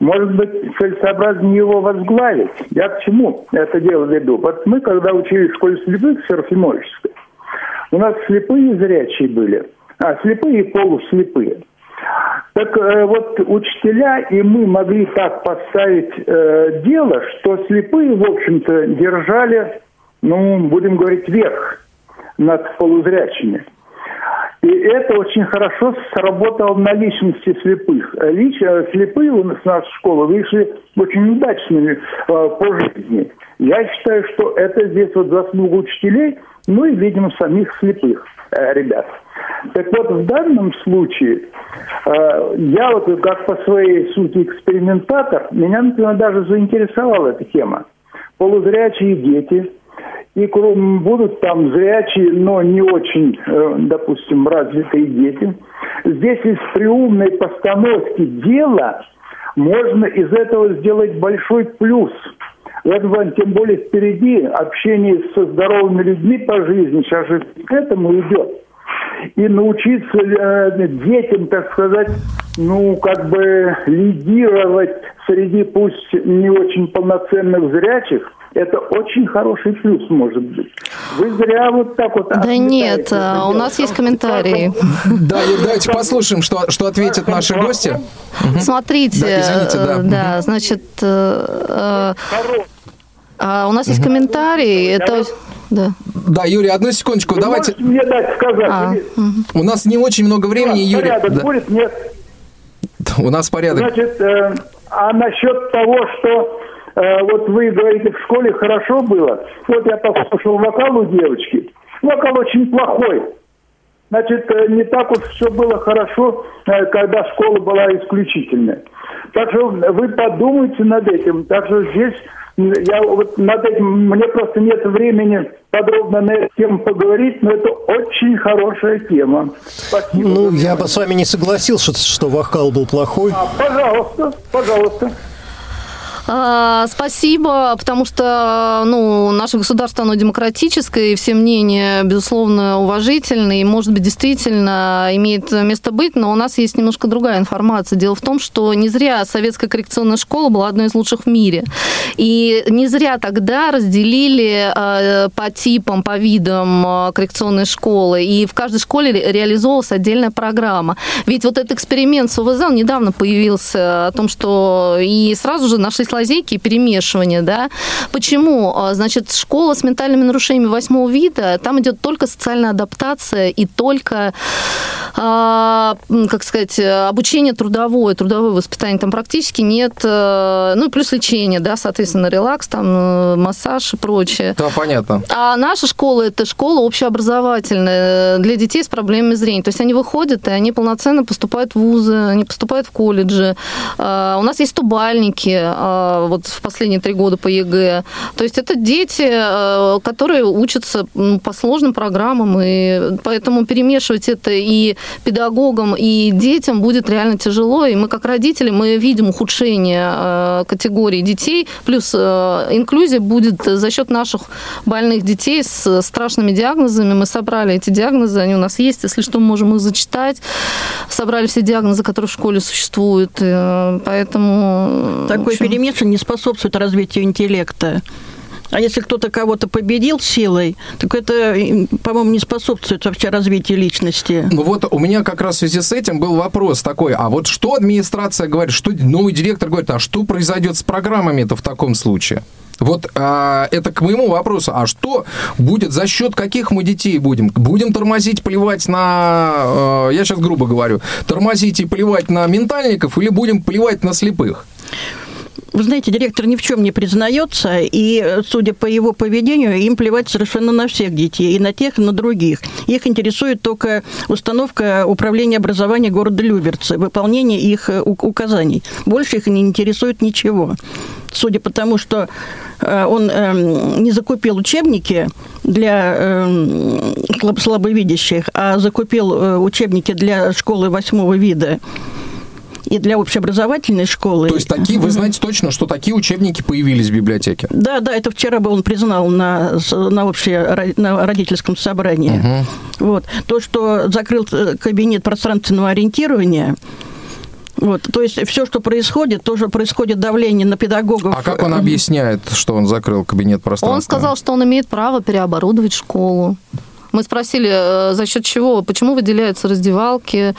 может быть, целесообразнее его возглавить. Я к чему это дело веду? Вот мы, когда учились в школе слепых Серафимовической, у нас слепые и зрячие были, а слепые и полуслепые. Так э, вот, учителя и мы могли так поставить э, дело, что слепые, в общем-то, держали, ну, будем говорить, верх над полузрячими. И это очень хорошо сработало на личности слепых. Лич, э, слепые у нас с нашей школы вышли очень удачными э, по жизни. Я считаю, что это здесь вот заслуга учителей, ну и, видимо, самих слепых э, ребят. Так вот, в данном случае э, я вот как по своей сути экспериментатор, меня, например, даже заинтересовала эта тема. Полузрячие дети, и будут там зрячие, но не очень, э, допустим, развитые дети. Здесь из при умной постановки дела можно из этого сделать большой плюс. Вот, Вань, тем более впереди общение со здоровыми людьми по жизни, сейчас же к этому идет. И научиться э, детям, так сказать, ну, как бы лидировать среди пусть не очень полноценных зрячих, это очень хороший плюс может быть. Вы зря вот так вот... Да нет, а, у нас есть комментарии. Да, давайте послушаем, что, что ответят наши гости. Смотрите, Да, извините, да. э, да, значит, э, э, а, у нас есть комментарий, это... Да. Да, Юрий, одну секундочку, давайте... мне дать сказать? А, У нас не очень много времени, Юрий. Порядок Да. будет? Нет. У нас порядок. Значит, э, а насчет того, что э, вот вы говорите, в школе хорошо было, вот я послушал вокал у девочки. Вокал очень плохой. Значит, э, не так уж все было хорошо, э, когда школа была исключительная. Так что вы подумайте над этим. Так что здесь я вот над этим, мне просто нет времени подробно на эту тему поговорить, но это очень хорошая тема. Спасибо. Ну, я бы с вами не согласился, что, что вокал был плохой. А, пожалуйста, пожалуйста. А, Спасибо, потому что ну, наше государство, оно демократическое, и все мнения, безусловно, уважительные, и, может быть, действительно имеет место быть, но у нас есть немножко другая информация. Дело в том, что не зря советская коррекционная школа была одной из лучших в мире. И не зря тогда разделили э, по типам, по видам э, коррекционной школы, и в каждой школе ре- реализовывалась отдельная программа. Ведь вот этот эксперимент с ОВЗ, он недавно появился о том, что и сразу же нашлись лазейки и перемешивания, да. Почему? А, Значит, школа с ментальными нарушениями восьмого вида, там идет только социальная адаптация и только, а, как сказать, обучение трудовое, трудовое воспитание. Там практически нет, э, ну и плюс лечение, да, соответственно, релакс, там э, массаж и прочее. Да, понятно. А наша школа это школа общеобразовательная для детей с проблемами зрения. То есть они выходят, и они полноценно поступают в вузы, они поступают в колледжи. А, У нас есть стобалльники а, вот в последние три года по ЕГЭ. То есть это дети, э, которые учатся по сложным программам, и поэтому перемешивать это и педагогам, и детям будет реально тяжело. И мы как родители, мы видим ухудшение э, категории детей, плюс э, инклюзия будет за счет наших больных детей с страшными диагнозами. Мы собрали эти диагнозы, они у нас есть, если что, мы можем их зачитать. Собрали все диагнозы, которые в школе существуют, э, поэтому... Такое общем, перемешивание не способствует развитию интеллекта. А если кто-то кого-то победил силой, так это, по-моему, не способствует вообще развитию личности. Ну вот у меня как раз в связи с этим был вопрос такой, а вот что администрация говорит, что новый директор говорит, а что произойдет с программами-то в таком случае? Вот а, это к моему вопросу. А что будет, за счет каких мы детей будем? Будем тормозить, плевать на, э, я сейчас грубо говорю, тормозить и плевать на ментальников или будем плевать на слепых? Вы знаете, директор ни в чем не признается, и, э, судя по его поведению, им плевать совершенно на всех детей, и на тех, и на других. Их интересует только установка управления образования города Люберцы, выполнение их э, указаний. Больше их не интересует ничего. Судя по тому, что э, он эм, не закупил учебники для эм, слаб- слабовидящих, а закупил учебники для школы восьмого вида и для общеобразовательной школы. То есть такие, вы знаете точно, что такие учебники появились в библиотеке? Да, да, это вчера бы он признал на, на общее на родительском собрании. Вот. То, что закрыл э, кабинет пространственного ориентирования, вот, то есть все, что происходит, тоже происходит давление на педагогов. А как он объясняет, что он закрыл кабинет пространства? Он сказал, что он имеет право переоборудовать школу. Мы спросили, э, за счет чего, почему выделяются раздевалки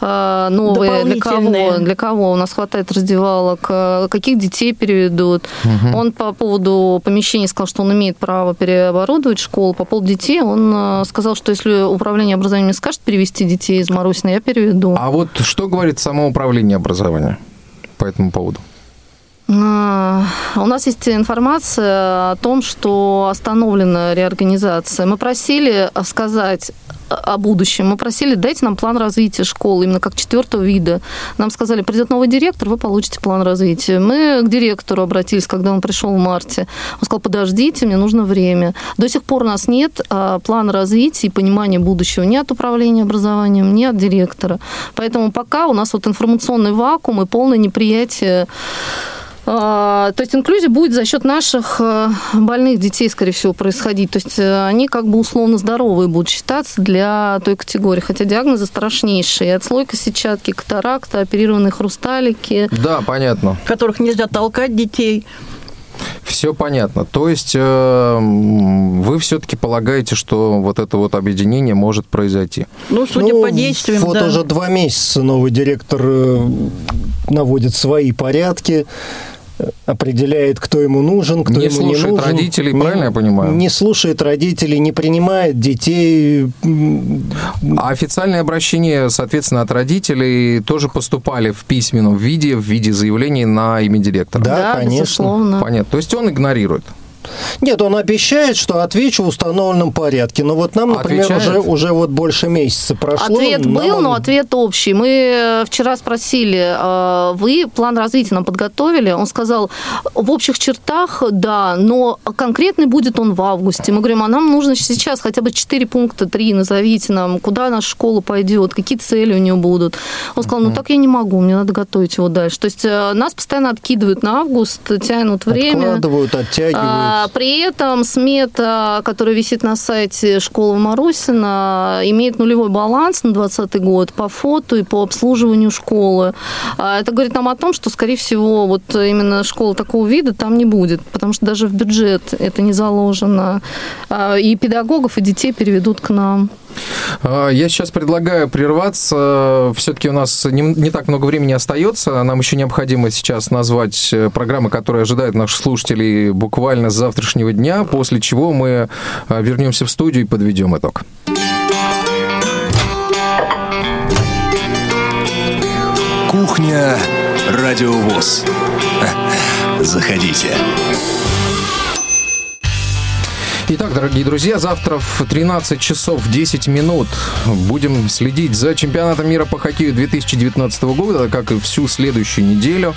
э, новые, для кого, для кого у нас хватает раздевалок, э, каких детей переведут. Мгм. Он по поводу помещений сказал, что он имеет право переоборудовать школу. По поводу детей он сказал, что если управление образованием не скажет перевести детей из Марусина, я переведу. А вот что говорит само управление образования по этому поводу? А, У нас есть информация о том, что остановлена реорганизация. Мы просили сказать о будущем. Мы просили, дайте нам план развития школы, именно как четвертого вида. Нам сказали, придет новый директор, вы получите план развития. Мы к директору обратились, когда он пришел в марте. Он сказал, подождите, мне нужно время. До сих пор у нас нет а, плана развития и понимания будущего ни от управления образованием, ни от директора. Поэтому пока у нас вот информационный вакуум и полное неприятие то есть инклюзия будет за счет наших э, больных детей, скорее всего, происходить. То есть э, они как бы условно здоровые будут считаться для той категории, хотя диагнозы страшнейшие. Отслойка сетчатки, катаракта, оперированные хрусталики. Да, понятно. которых нельзя толкать детей. Все понятно. То есть э, вы все-таки полагаете, что вот это вот объединение может произойти? Ну, судя по действиям, Вот да. уже два месяца новый директор э, наводит свои порядки, определяет, кто ему нужен, кто Не ему не слушает нужен. родителей, Не- правильно я понимаю? Не слушает родителей, не принимает детей. А официальные обращения, соответственно, от родителей тоже поступали в письменном виде, в виде заявлений на имя директора? Да, Да, конечно. безусловно. Понятно. То есть он игнорирует? Нет, он обещает, что отвечу в установленном порядке. Но вот нам, например, Отвечает? уже, уже вот больше месяца прошло. Ответ нам был, он- но ответ общий. Мы э, вчера спросили, э, вы план развития нам подготовили? Он сказал, в общих чертах, да, но конкретный будет он в августе. Мы говорим, а нам нужно сейчас хотя бы 4 пункта, 3 назовите нам, куда наша школа пойдет, какие цели у нее будут. Он сказал, ну так я не могу, мне надо готовить его дальше. То есть э, нас постоянно откидывают на август, тянут время. Откладывают, оттягивают. А, При этом смета, которая висит на сайте школы Марусина, имеет нулевой баланс на 2020 год по фото и по обслуживанию школы. А Это говорит нам о том, что, скорее всего, вот именно школа такого вида там не будет, потому что даже в бюджет это не заложено. А, И педагогов, и детей переведут к нам. А, я сейчас предлагаю прерваться. Все-таки у нас не, не так много времени остается. Нам еще необходимо сейчас назвать э, программы, которые ожидают наших слушателей буквально с завтрашнего дня, после чего мы а, вернемся в студию и подведем итог. Кухня Радиовоз. Заходите. Итак, дорогие друзья, завтра в 13 часов 10 минут будем следить за чемпионатом мира по хоккею 2019 года, как и всю следующую неделю.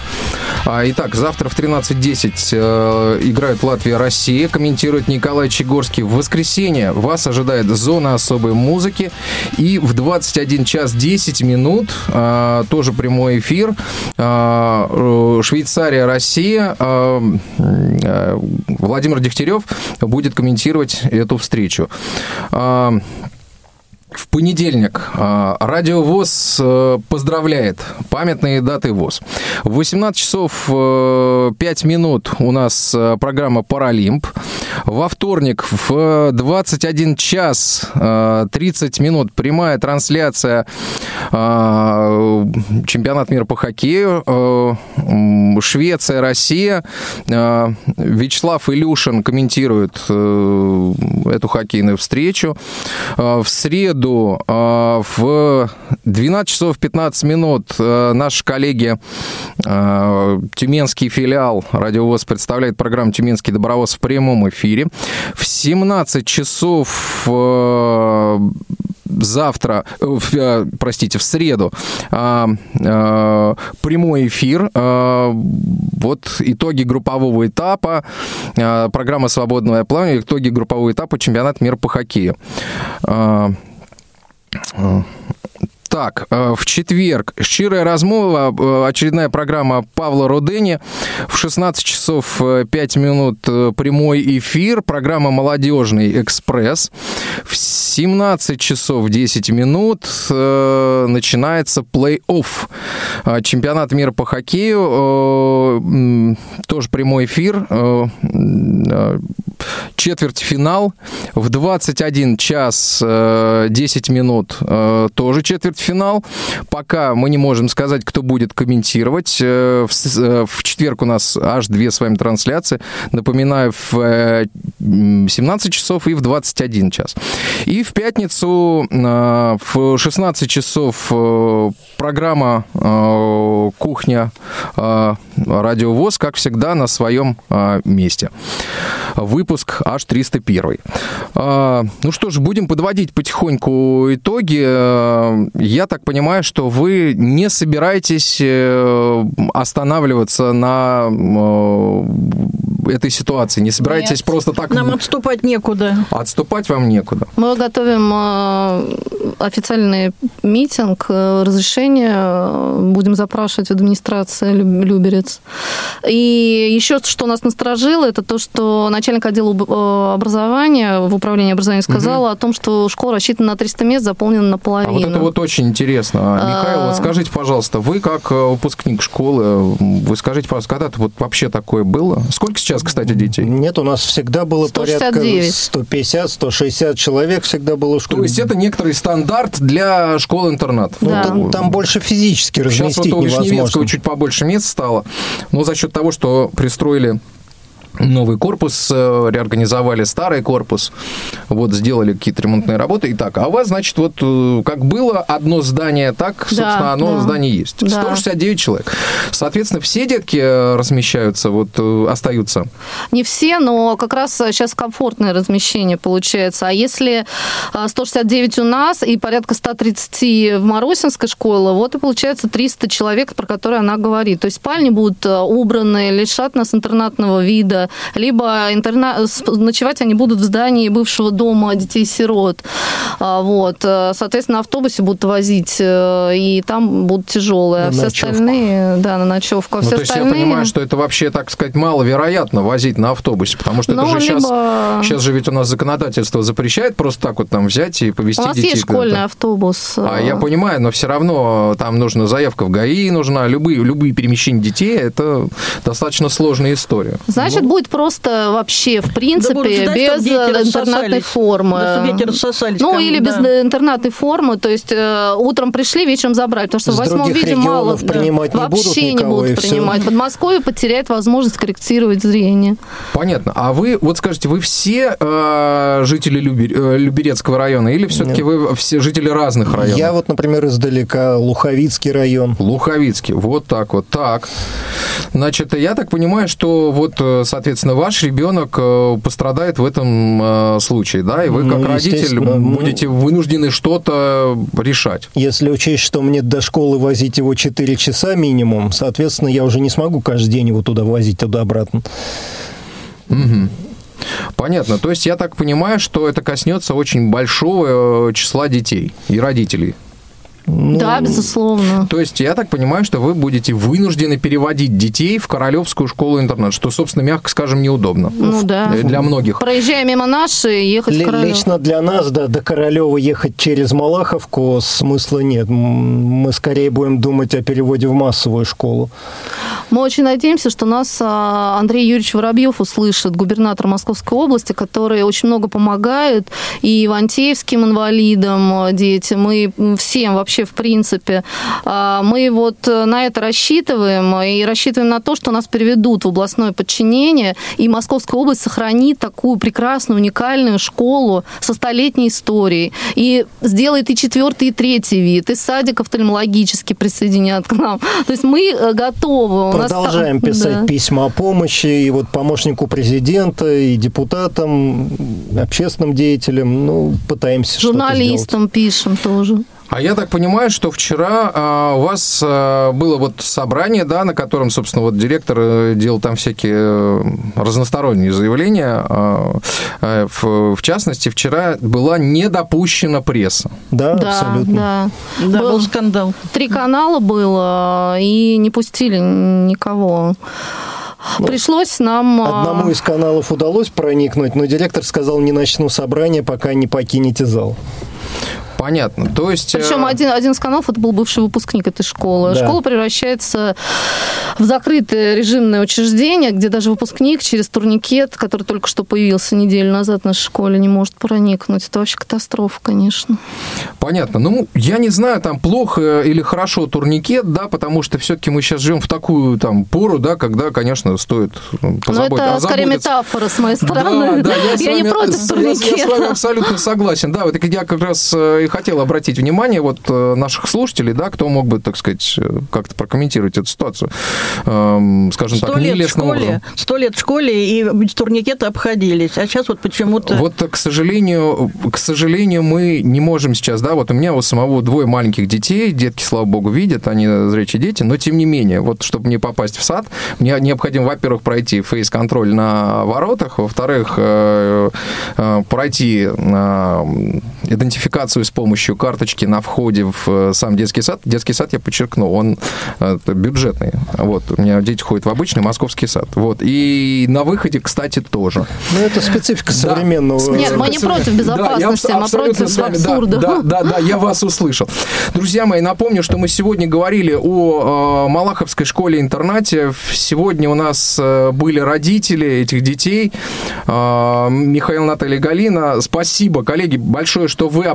А, итак, завтра в 13.10 э, играют Латвия-Россия, комментирует Николай Чегорский. В воскресенье вас ожидает зона особой музыки. И в 21 час 10 минут, э, тоже прямой эфир, э, Швейцария-Россия, Владимир Дегтярев будет комментировать эту встречу. В понедельник а, Радио ВОЗ э, поздравляет памятные даты ВОЗ. В 18 часов 5 э, минут у нас э, программа «Паралимп». Во вторник в 21 час 30 минут прямая трансляция чемпионат мира по хоккею. Швеция, Россия. Вячеслав Илюшин комментирует эту хоккейную встречу. В среду среду а, в 12 часов 15 минут а, наши коллеги а, Тюменский филиал Радиовоз представляет программу «Тюменский добровоз» в прямом эфире. В 17 часов завтра, э, простите, в среду прямой эфир. Вот итоги группового этапа, программа «Свободное плавание», итоги группового этапа чемпионата мира по хоккею. Так, э, в четверг «Щирая размова», э, очередная программа Павла Рудени. В 16 часов 5 э, минут прямой эфир, программа «Молодежный экспресс». В 17 часов 10 минут начинается плей-офф. Чемпионат мира по хоккею, тоже прямой эфир, четвертьфинал. В 21 час 10 минут тоже четверть четвертьфинал. Пока мы не можем сказать, кто будет комментировать. Э, э, в четверг у нас аж две с вами трансляции. Напоминаю, в 17 э, часов и в 21 час. И в пятницу в 16 часов программа «Кухня Радиовоз», как всегда, на своем месте. Выпуск аж 301. Ну что ж, будем подводить потихоньку итоги. Я так понимаю, что вы не собираетесь э, останавливаться на э, этой ситуации, не собираетесь Нет. просто так... Нам отступать некуда. Отступать вам некуда. Мы готовим э, официальный митинг, разрешение будем запрашивать в администрации Люберец. И еще что нас насторожило, это то, что начальник отдела образования в управлении образования сказала угу. о том, что школа рассчитана на 300 мест, заполнена наполовину. А вот это вот очень интересно. Михаил, вот а. скажите, пожалуйста, вы как э, выпускник школы, вы скажите, пожалуйста, когда-то вот вообще такое было? Сколько сейчас, кстати, детей? Нет, у нас всегда было 169. порядка 150-160 человек всегда было в школе. То есть это некоторый стандарт для школ-интернатов? Да. Ну, там, там больше физически разместить Сейчас вот у Вишневецкого чуть побольше мест стало, но за счет того, что пристроили новый корпус, э, реорганизовали старый корпус, вот сделали какие-то ремонтные работы. И так, а у вас, значит, вот э, как было одно здание, так, собственно, да, одно да. здание есть. Да. 169 человек. Соответственно, все детки э, размещаются, вот остаются? Не все, но как раз сейчас комфортное размещение получается. А если 169 у нас и порядка 130 в Моросинской школе, вот и получается 300 человек, про которые она говорит. То есть спальни будут убраны, лишат нас интернатного вида, либо интерна... ночевать они будут в здании бывшего дома детей-сирот. А, вот. Э, соответственно, автобусе будут возить, э, и там будут тяжелые. А все ночевку. остальные, да, на ночевку. А ну, все то остальные... есть я понимаю, что это вообще, так сказать, маловероятно возить на автобусе, потому что ну, это же либо... сейчас, сейчас же ведь у нас законодательство запрещает просто так вот там взять и повезти детей. У нас детей есть школьный автобус. А я понимаю, но все равно там нужна заявка в ГАИ, нужна любые, любые перемещения детей, это достаточно сложная история. Значит, ну, будет просто вообще, в принципе, ждать, без интернатной формы. Да, Ну, там, или без да. интернатной формы, то есть э, утром пришли, вечером забрали, потому что С в восьмом виде мало принимать не будут вообще не никого, и будут принимать. Подмосковье потеряет возможность корректировать зрение. Понятно. А вы, вот скажите, вы все э, жители э, Люберецкого района или все-таки вы все жители разных районов? Я вот, например, издалека, Луховицкий район. Луховицкий, вот так вот, так. Значит, я так понимаю, что вот, э, соответственно, ваш ребенок э, пострадает в этом э, случае, да, и вы Ну, как родитель естественно, ну- будете вынуждены что-то решать. Если учесть, что мне до школы возить его 4 часа минимум, соответственно, я уже не смогу каждый день его туда возить, туда-обратно. Мгм. Понятно. То есть я так понимаю, что это коснется очень большого э, числа детей и родителей. Ну, да, безусловно. То есть я так понимаю, что вы будете вынуждены переводить детей в Королевскую школу-интернат, что, собственно, мягко скажем, неудобно. Ну да. Э, Для многих. Проезжая мимо нашей, ехать в Ли- Королёв. Лично для нас, да, до Королева ехать через Малаховку смысла нет. Мы скорее будем думать о переводе в массовую школу. Мы очень надеемся, что нас а, Андрей Юрьевич Воробьев услышит, губернатор Московской области, который очень много помогает и ивантеевским инвалидам, а, детям, и всем вообще в принципе. А, Мы вот на это рассчитываем и рассчитываем на то, что нас переведут в областное подчинение, и Московская область сохранит такую прекрасную, уникальную школу со столетней историей, и сделает и четвертый, и третий вид, и садик офтальмологический присоединят к нам. То есть мы э, готовы. У нас Продолжаем писать Да. письма о помощи и вот помощнику президента, и депутатам, общественным деятелям. Ну, пытаемся. Журналистам пишем тоже. А я так понимаю, что вчера а, у вас а, было вот собрание, да, на котором, собственно, вот директор э, делал там всякие э, разносторонние заявления. А, а, в, в частности, вчера была не допущена пресса. Да, Да, да. Да, был скандал. Три канала было, и не пустили никого. Пришлось нам... Одному из каналов удалось проникнуть, но директор сказал, не начну собрание, пока не покинете зал. Понятно. То есть... э, Причем один, один из каналов это был бывший выпускник этой школы. Да. Школа превращается в закрытое режимное учреждение, где даже выпускник через турникет, который только что появился неделю назад в нашей школе, не может проникнуть. Это вообще катастрофа, конечно. Понятно. Ну, я не знаю, там плохо или хорошо турникет, да, потому что все-таки мы сейчас живем в такую там пору, да, когда, конечно, стоит ну, Но позабот- это скорее озаботиться. метафора с моей стороны. Да, да, я, с я не вами- против с- я- Я с вами турникета. абсолютно согласен. Да, вот я как раз э, и хотел обратить внимание вот э, наших слушателей, да, кто мог бы, так сказать, э, как-то прокомментировать эту ситуацию, эм, скажем Сто так, нелестным образом. сто лет в школе, и без турникета обходились. А сейчас вот почему-то... Вот, к сожалению, к сожалению, мы не можем сейчас, да, вот у меня у самого двое маленьких детей, детки, слава богу, видят, они зрячие дети, но тем не менее, вот чтобы мне попасть в сад, мне необходимо, во-первых, пройти фейс-контроль на воротах, во-вторых, э, э, пройти э, идентификацию с помощью карточки на входе в э, сам детский сад. Детский сад, я подчеркну, он э, бюджетный. Вот, у меня дети ходят в обычный московский сад. Вот, и на выходе, кстати, тоже. Ну, это специфика современного... Нет, мы не против безопасности, Да, я мы абсолютно против с вами, да, абсурда. Да, да, да, я вас услышал. Друзья мои, напомню, что мы сегодня говорили о э, Малаховской школе-интернате. Сегодня у нас э, были родители этих детей. Э, Михаил, Наталья, Галина. Спасибо, коллеги, большое, что вы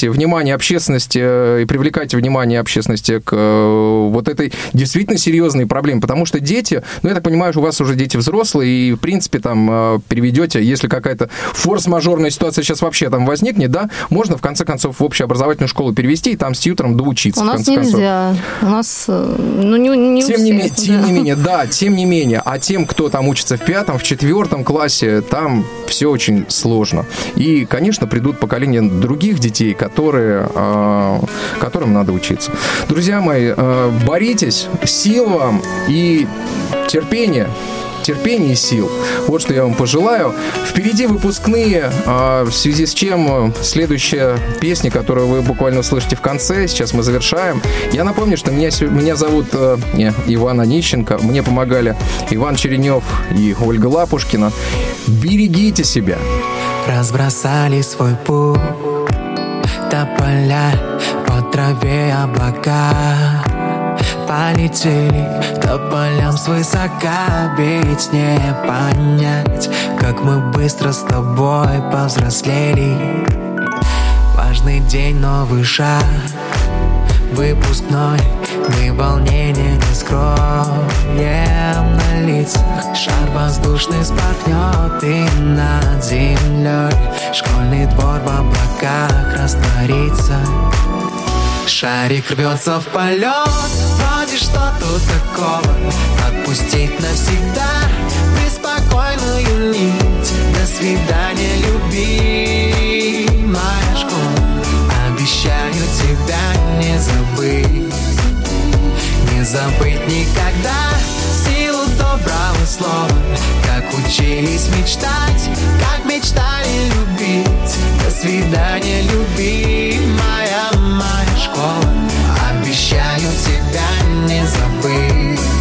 обращаете внимание общественности э, и привлекаете внимание общественности к э, вот этой действительно серьезной проблеме. Потому что дети, ну, я так понимаю, у вас уже дети взрослые, и, в принципе, там э, переведете, если какая-то форс-мажорная ситуация сейчас вообще там возникнет, да, можно, в конце концов, в общеобразовательную школу перевести и там с тьютором доучиться. У нас конце концов. нельзя. У нас, ну, не, не у Тем не, всех, тем да. не менее, да, тем не менее, а тем, кто там учится в пятом, в четвертом классе, там все очень сложно. И, конечно, придут поколения других детей, которые, э, которым надо учиться. Друзья мои, э, боритесь, сил вам и терпения. Терпения и сил. Вот что я вам пожелаю. Впереди выпускные, а, в связи с чем следующая песня, которую вы буквально услышите в конце. Сейчас мы завершаем. Я напомню, что меня, меня зовут не, Иван Онищенко. Мне помогали Иван Черенев и Ольга Лапушкина. Берегите себя. Разбросали свой путь Тополя по траве облака. Полетели Тополям свысока. Ведь не понять Как мы быстро с тобой повзрослели. Важный день, новый шаг Выпускной. Мы волнение не скроем на лицах. Шар воздушный спахнет и над землей. Школьный двор в облаках растворится. Шарик рвется в полет. Вроде что тут такого. Отпустить навсегда. Беспокойную нить. До свидания, любимая школа. Обещаю тебя забыть. Не забыть никогда Силу доброго слова. Как учились мечтать Как мечтали любить. До свидания, любимая моя школа. Обещаю тебя не забыть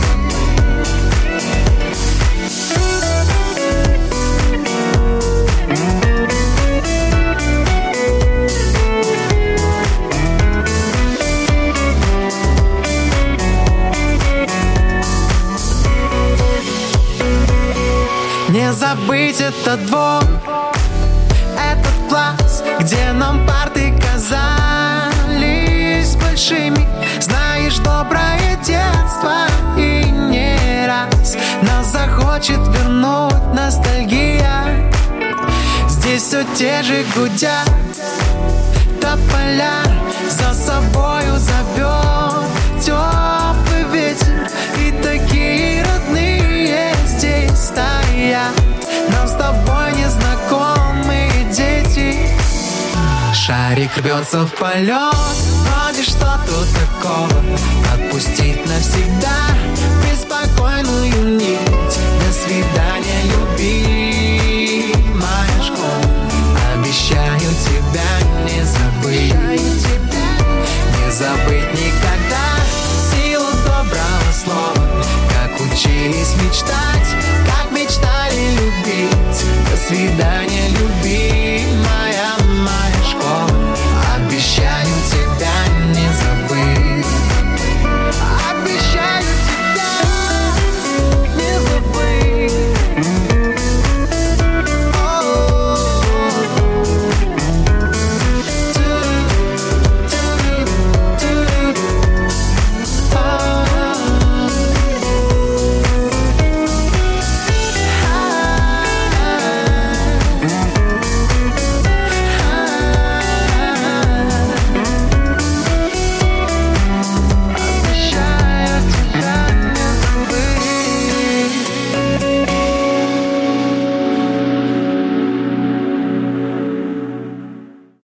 забыть этот двор. Этот класс Где нам парты казались большими. Знаешь, доброе детство И не раз. Нас захочет вернуть ностальгия. Здесь все те же гудят. Тополя За собою зовет Теплый ветер. И такие родные здесь стоят шарик рвется в полет. Вроде что тут такого Отпустить навсегда? Беспокойную нить До свидания, любимая школа. Обещаю тебя не забыть. Не забыть никогда. Силу доброго слова Как учились мечтать Как мечтали любить. До свидания, любимая